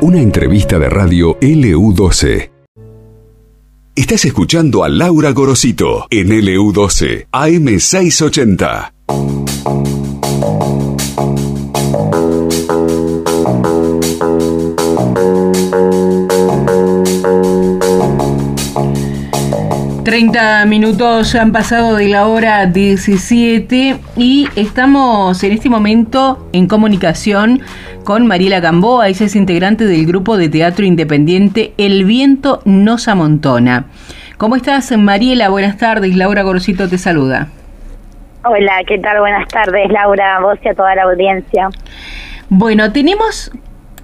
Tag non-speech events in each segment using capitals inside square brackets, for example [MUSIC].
Una entrevista de radio LU12. Estás escuchando a Laura Gorosito en LU12, AM680. 30 minutos han pasado de la hora 17 y estamos en este momento en comunicación con Mariela Gamboa, ella es integrante del grupo de teatro independiente El Viento nos amontona. ¿Cómo estás Mariela? Buenas tardes, Laura Gorosito te saluda. Hola, ¿qué tal? Buenas tardes, Laura, vos y a toda la audiencia. Bueno, tenemos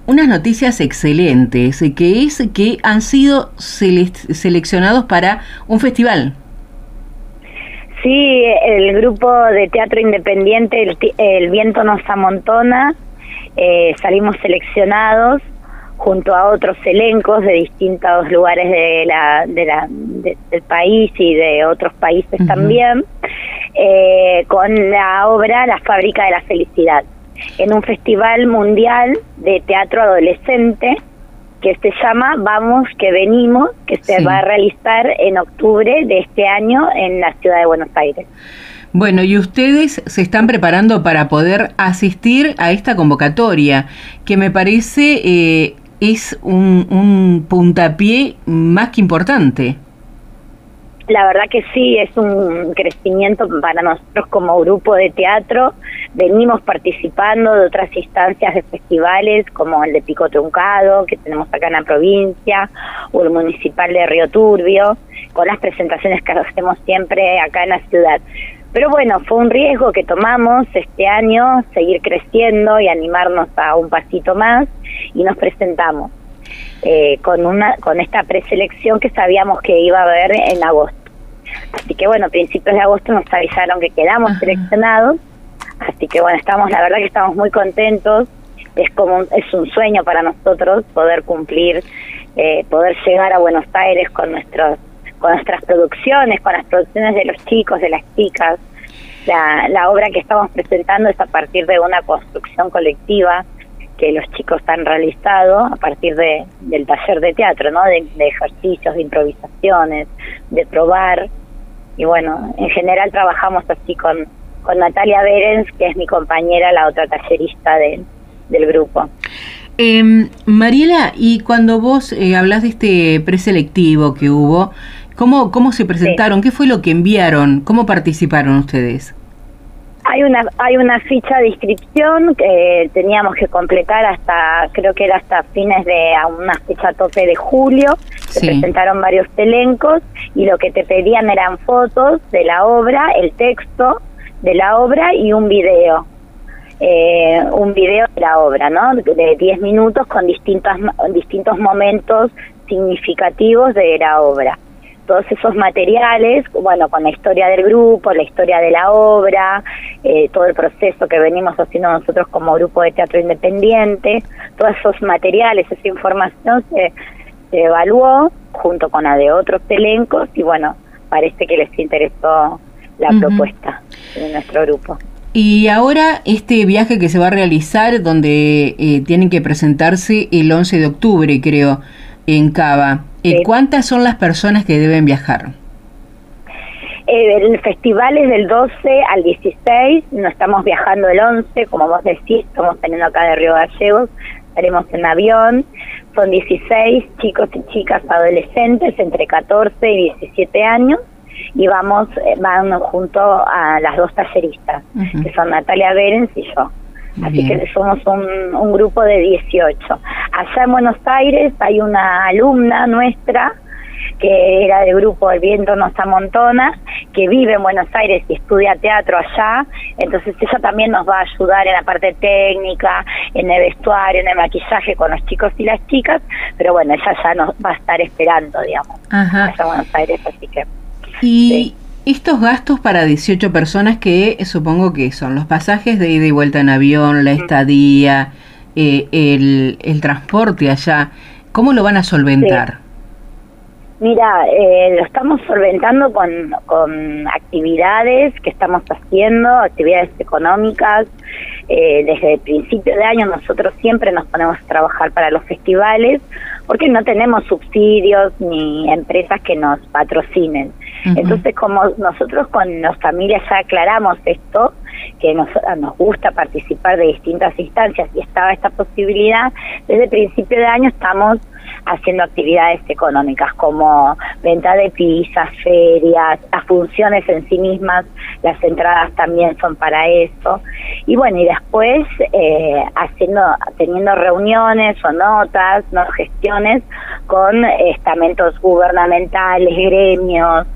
unas noticias excelentes, que es que han sido seleccionados para un festival. Sí, el grupo de teatro independiente El, Viento nos amontona, eh, salimos seleccionados junto a otros elencos de distintos lugares de la, de la, del país y de otros países también, eh, con la obra La fábrica de la felicidad en un festival mundial de teatro adolescente que se llama Vamos que venimos, que se va a realizar en octubre de este año en la ciudad de Buenos Aires. Bueno, y ustedes se están preparando para poder asistir a esta convocatoria, que me parece eh, es un, un puntapié más que importante. La verdad que sí, es un crecimiento para nosotros como grupo de teatro. Venimos participando de otras instancias de festivales como el de Pico Truncado, que tenemos acá en la provincia, o el municipal de Río Turbio, con las presentaciones que hacemos siempre acá en la ciudad. Pero bueno, fue un riesgo que tomamos este año, seguir creciendo y animarnos a un pasito más y nos presentamos. Eh, con una con esta preselección que sabíamos que iba a haber en agosto. Así que bueno, a principios de agosto nos avisaron que quedamos seleccionados, así que bueno, estamos, la verdad que estamos muy contentos, es como es un sueño para nosotros poder cumplir, eh, poder llegar a Buenos Aires con nuestros con nuestras producciones, con las producciones de los chicos, de las chicas. La, la obra que estamos presentando es a partir de una construcción colectiva que los chicos han realizado a partir de, del taller de teatro, ¿no? De, de, ejercicios, de improvisaciones, de probar y bueno, en general trabajamos así con, con Natalia Berens, que es mi compañera, la otra tallerista del grupo. Eh, Mariela, y cuando vos eh, hablas de este preselectivo que hubo, ¿cómo, cómo se presentaron? ¿Qué fue lo que enviaron? ¿Cómo participaron ustedes? Hay una hay una ficha de inscripción que teníamos que completar hasta creo que era hasta fines de a una fecha tope de julio. Se presentaron varios elencos y lo que te pedían eran fotos de la obra, el texto de la obra y un video. Eh, un video de la obra, ¿no? De 10 minutos con distintos distintos momentos significativos de la obra todos esos materiales, bueno, con la historia del grupo, la historia de la obra, eh, todo el proceso que venimos haciendo nosotros como grupo de teatro independiente, todos esos materiales, esa información se, evaluó junto con la de otros elencos y bueno, parece que les interesó la propuesta de nuestro grupo. Y ahora este viaje que se va a realizar, donde eh, tienen que presentarse el 11 de octubre, creo, en Cava. Eh, ¿Cuántas son las personas que deben viajar? Eh, el festival es del 12 al 16, no estamos viajando el 11, como vos decís, estamos teniendo acá de Río Gallegos, estaremos en avión, son 16 chicos y chicas adolescentes entre 14 y 17 años y vamos, eh, van junto a las dos talleristas, que son Natalia Berens y yo. Así que somos un, un, grupo de 18. Allá en Buenos Aires hay una alumna nuestra que era del grupo El Viento nos amontona, que vive en Buenos Aires y estudia teatro allá, entonces ella también nos va a ayudar en la parte técnica, en el vestuario, en el maquillaje con los chicos y las chicas, pero bueno, ella ya nos va a estar esperando, digamos, allá en Buenos Aires, así que... Y, estos gastos para 18 personas que supongo que son los pasajes de ida y vuelta en avión, la estadía, eh, el, el, transporte allá, ¿cómo lo van a solventar? Mira, eh, lo estamos solventando con, con actividades que estamos haciendo, actividades económicas, eh, desde el principio de año nosotros siempre nos ponemos a trabajar para los festivales porque no tenemos subsidios ni empresas que nos patrocinen. Entonces, como nosotros con las familias ya aclaramos esto, que nos, nos gusta participar de distintas instancias y estaba esta posibilidad, desde el principio de año estamos haciendo actividades económicas como venta de pizzas, ferias, las funciones en sí mismas, las entradas también son para eso. Y bueno, y después eh, haciendo, teniendo reuniones o notas, no gestiones con estamentos gubernamentales, gremios,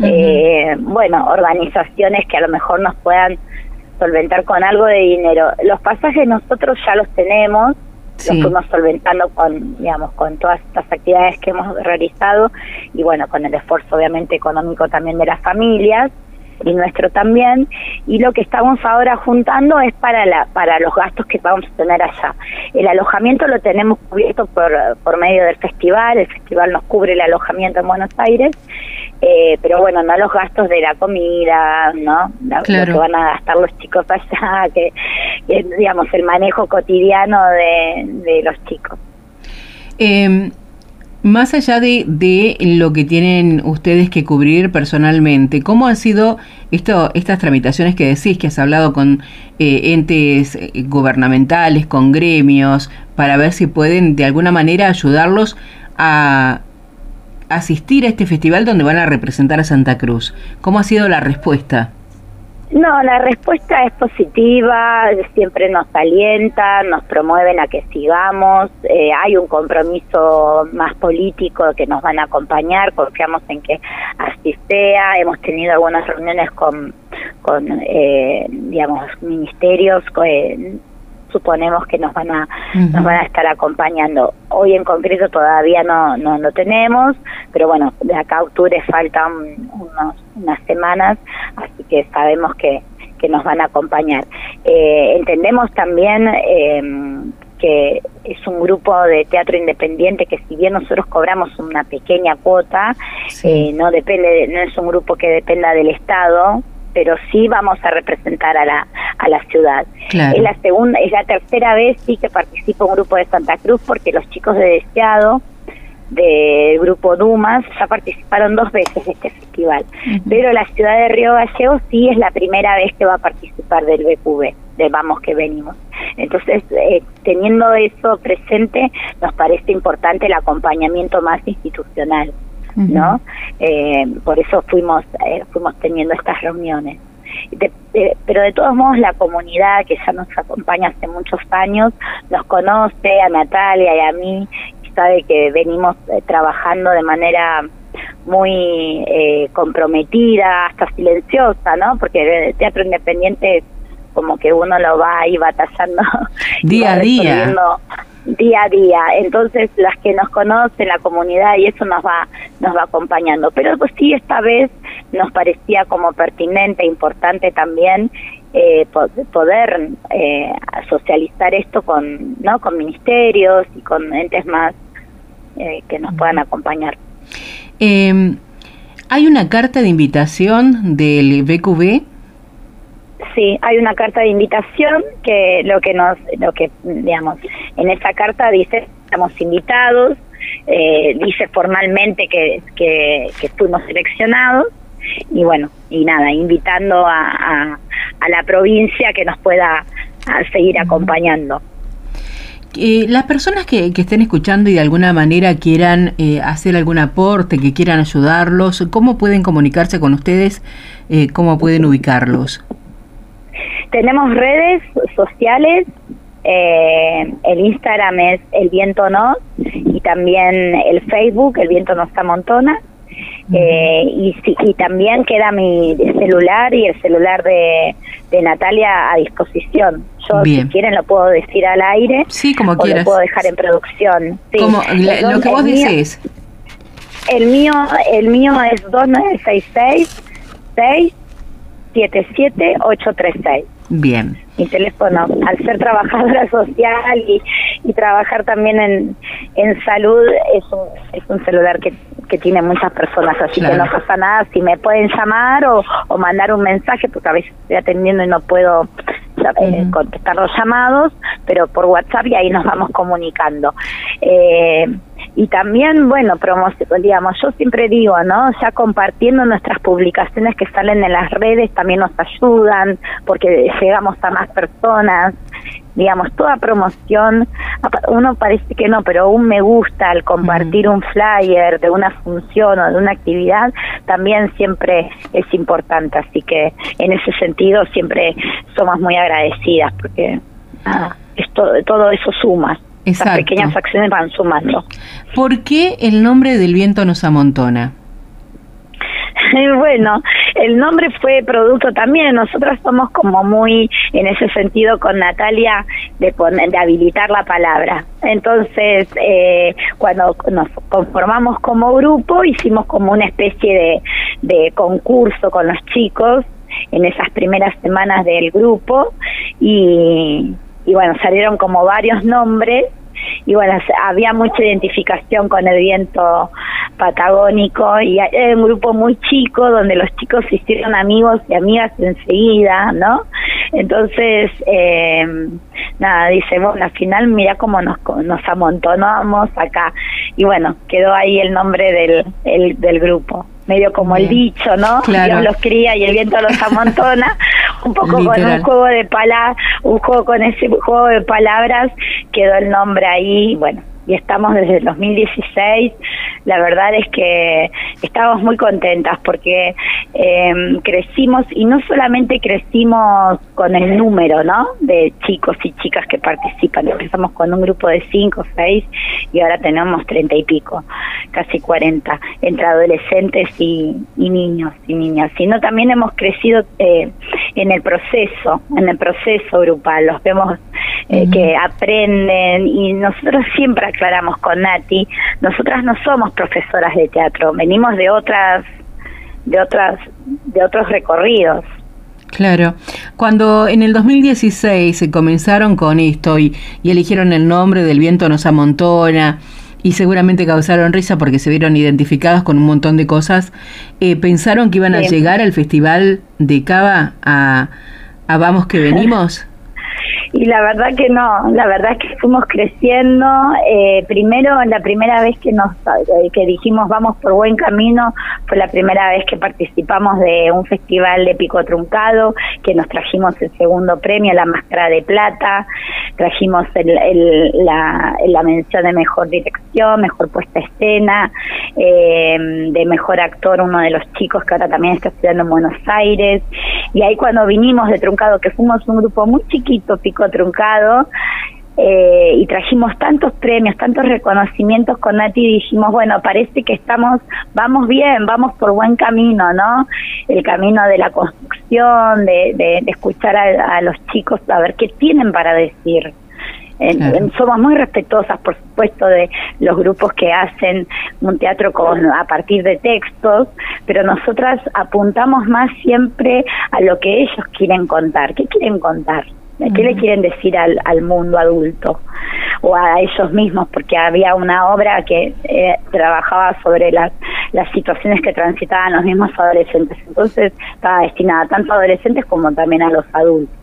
eh, bueno, organizaciones que a lo mejor nos puedan solventar con algo de dinero. Los pasajes nosotros ya los tenemos, los fuimos solventando con, digamos, con todas estas actividades que hemos realizado y bueno, con el esfuerzo obviamente económico también de las familias y nuestro también. Y lo que estamos ahora juntando es para la para los gastos que vamos a tener allá. El alojamiento lo tenemos cubierto por por medio del festival. El festival nos cubre el alojamiento en Buenos Aires eh, pero bueno no los gastos de la comida no lo que van a gastar los chicos allá [LAUGHS] que, digamos el manejo cotidiano de, de los chicos. Eh, más allá de, de, lo que tienen ustedes que cubrir personalmente, ¿cómo han sido esto, estas tramitaciones que decís, que has hablado con eh, entes eh, gubernamentales, con gremios, para ver si pueden de alguna manera ayudarlos a asistir a este festival donde van a representar a Santa Cruz? ¿Cómo ha sido la respuesta? No, la respuesta es positiva, siempre nos alientan, nos promueven a que sigamos, eh, hay un compromiso más político que nos van a acompañar, confiamos en que así sea, hemos tenido algunas reuniones con, con eh, digamos, ministerios, suponemos que nos van a nos van a estar acompañando. Hoy en concreto todavía no no lo tenemos, pero bueno, de acá a octubre faltan unos, unas semanas, así que sabemos que, que nos van a acompañar. Eh, entendemos también eh, que es un grupo de teatro independiente que si bien nosotros cobramos una pequeña cuota, eh, no depende, no es un grupo que dependa del Estado, pero sí vamos a representar a la, a la ciudad. Es la segunda, es la tercera vez sí que participo un grupo de Santa Cruz porque los chicos de Deseado del grupo Dumas ya participaron dos veces de este festival, pero la ciudad de Río Gallegos sí es la primera vez que va a participar del BQV, de Vamos que venimos. Entonces, eh, teniendo eso presente, nos parece importante el acompañamiento más institucional. ¿No? Eh, por eso fuimos, eh, fuimos teniendo estas reuniones. pero de todos modos la comunidad que ya nos acompaña hace muchos años nos conoce a Natalia y a mí y sabe que venimos eh, trabajando de manera muy comprometida, hasta silenciosa, ¿no? Porque el teatro independiente es como que uno lo va ahí batallando [LAUGHS] día a día día a día. Entonces, las que nos conocen, la comunidad, y eso nos va, nos va acompañando. Pero pues sí, esta vez nos parecía como pertinente, importante también eh, poder eh, socializar esto con, ¿no? con ministerios y con entes más eh, que nos puedan acompañar. Em, ¿Hay una carta de invitación del BQB? Sí, hay una carta de invitación que lo que nos, lo que digamos, en esa carta dice estamos invitados, eh, dice formalmente que, que, fuimos seleccionados y bueno, y nada, invitando a, a, la provincia que nos pueda seguir acompañando. Eh, las personas que, que, estén escuchando y de alguna manera quieran eh, hacer algún aporte, que quieran ayudarlos, ¿cómo pueden comunicarse con ustedes? Eh, ¿Cómo pueden ubicarlos? Tenemos redes sociales, eh, el Instagram es El Viento No y también el Facebook, El Viento No está Montona. Eh, y, y también queda mi celular y el celular de, de Natalia a disposición. Yo, si quieren, lo puedo decir al aire. Sí, como o quieras. lo puedo dejar en producción. Como, lo que vos decís. El mío, el mío es 2966 677 836. Bien. Mi teléfono, al ser trabajadora [LAUGHS] social y, y trabajar también en, en salud, es un, es un celular que, que tiene muchas personas, así que no pasa nada si me pueden llamar o, o mandar un mensaje, porque a veces estoy atendiendo y no puedo eh, contestar los llamados, pero por WhatsApp y ahí nos vamos comunicando. Eh, y también, bueno, digamos, yo siempre digo, ¿no? Ya compartiendo nuestras publicaciones que salen en las redes también nos ayudan porque llegamos a más personas digamos, toda promoción, uno parece que no, pero un me gusta al compartir un flyer de una función o de una actividad también siempre es importante, así que en ese sentido siempre somos muy agradecidas porque esto, todo eso suma. Esas pequeñas acciones van sumando. ¿Por qué el nombre del viento nos amontona? [LAUGHS] bueno, el nombre fue producto también. Nosotros somos como muy, en ese sentido, con Natalia, de, de habilitar la palabra. Entonces, eh, cuando nos conformamos como grupo, hicimos como una especie de, de concurso con los chicos en esas primeras semanas del grupo y, y bueno, salieron como varios nombres y bueno, había mucha identificación con el viento patagónico y era un grupo muy chico donde los chicos se hicieron amigos y amigas enseguida, ¿no? Entonces, eh, nada, dice, bueno, al final mira cómo nos, nos amontonamos acá. Y bueno, quedó ahí el nombre del, el, del grupo medio como el dicho, ¿no? Dios los cría y el viento los amontona, [LAUGHS] un poco con un juego de palabras, un juego con ese juego de palabras quedó el nombre ahí, bueno, y estamos desde el 2016. La verdad es que estamos muy contentas porque eh, crecimos y no solamente crecimos con el número, ¿no? De chicos y chicas que participan. Empezamos con un grupo de cinco, seis y ahora tenemos treinta y pico, casi cuarenta, entre adolescentes y, niños y niñas. Sino también hemos crecido eh, en el proceso, en el proceso grupal. Los vemos eh, que aprenden y nosotros siempre aclaramos con Nati, nosotras no somos profesoras de teatro, venimos de otras de otras de otros recorridos. Claro, cuando en el 2016 se comenzaron con esto y, eligieron el nombre del viento nos amontona y seguramente causaron risa porque se vieron identificados con un montón de cosas, eh, ¿pensaron que iban a llegar al festival de Cava a, a Vamos que [LAUGHS] venimos? Y la verdad que no, la verdad que fuimos creciendo. Eh, primero, la primera vez que nos eh, que dijimos vamos por buen camino fue la primera vez que participamos de un festival de pico truncado, que nos trajimos el segundo premio, la máscara de plata, trajimos el, la, la, mención de mejor dirección, mejor puesta escena, eh, de mejor actor uno de los chicos que ahora también está estudiando en Buenos Aires. Y ahí cuando vinimos de truncado, que fuimos un grupo muy chiquito, pico truncado eh, y trajimos tantos premios, tantos reconocimientos con Nati y dijimos, bueno, parece que estamos, vamos bien, vamos por buen camino, ¿no? El camino de la construcción, de, de, escuchar a, los chicos, a ver qué tienen para decir. somos muy respetuosas, por supuesto, de los grupos que hacen un teatro con, a partir de textos, pero nosotras apuntamos más siempre a lo que ellos quieren contar. ¿Qué quieren contar? ¿Qué le quieren decir al, al mundo adulto o a ellos mismos? Porque había una obra que eh, trabajaba sobre las, las situaciones que transitaban los mismos adolescentes. Entonces estaba destinada tanto a adolescentes como también a los adultos.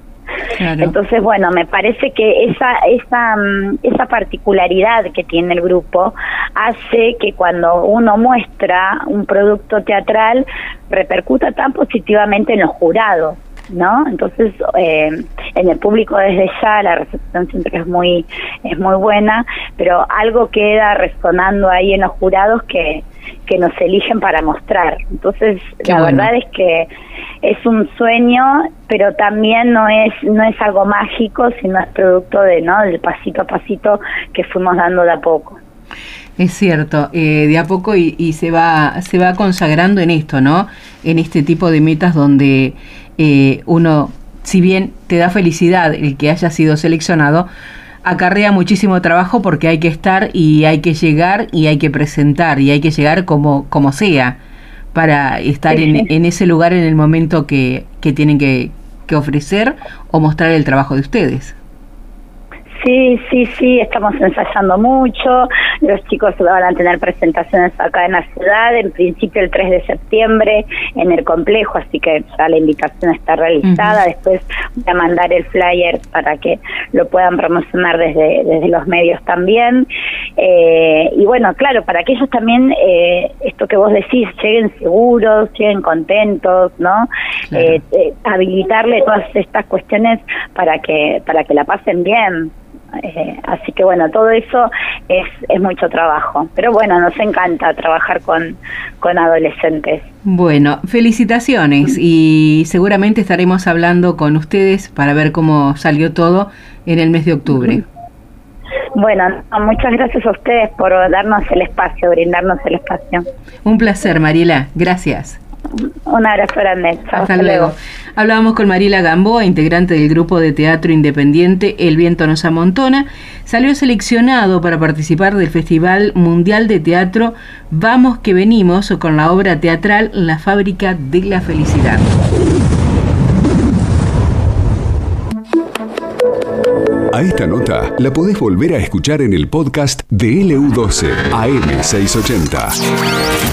Entonces, bueno, me parece que esa, esa, mm, esa particularidad que tiene el grupo hace que cuando uno muestra un producto teatral repercuta tan positivamente en los jurados. ¿No? Entonces, eh, en el público desde ya la recepción siempre es muy, es muy buena, pero algo queda resonando ahí en los jurados que, que nos eligen para mostrar. Entonces, la verdad es que es un sueño, pero también no es, no es algo mágico, sino es producto de, ¿no? del pasito a pasito que fuimos dando de a poco. Es cierto, eh, de a poco y, y, se va se va consagrando en esto, ¿no? En este tipo de metas donde eh, uno, si bien te da felicidad el que haya sido seleccionado, acarrea muchísimo trabajo porque hay que estar y hay que llegar y hay que presentar y hay que llegar como, como sea para estar en, en ese lugar en el momento que, que tienen que, que ofrecer o mostrar el trabajo de ustedes. Sí, sí, sí, estamos ensayando mucho. Los chicos van a tener presentaciones acá en la ciudad, en principio el 3 de septiembre en el complejo, así que ya la invitación está realizada. Después voy a mandar el flyer para que lo puedan promocionar desde, desde los medios también. Eh, y bueno, claro, para que ellos también, eh, esto que vos decís, lleguen seguros, lleguen contentos, ¿no? Eh, habilitarle todas estas cuestiones para que, para que la pasen bien. Así que bueno, todo eso es, es mucho trabajo. Pero bueno, nos encanta trabajar con, con adolescentes. Bueno, felicitaciones y seguramente estaremos hablando con ustedes para ver cómo salió todo en el mes de octubre. Bueno, muchas gracias a ustedes por darnos el espacio, brindarnos el espacio. Un placer, Mariela. Gracias. Un abrazo grande. hasta, luego. Hablábamos con Mariela Gamboa, integrante del grupo de teatro independiente El Viento nos amontona. Salió seleccionado para participar del Festival Mundial de Teatro Vamos que venimos con la obra teatral La fábrica de la felicidad. A esta nota la podés volver a escuchar en el podcast de LU12 AM680.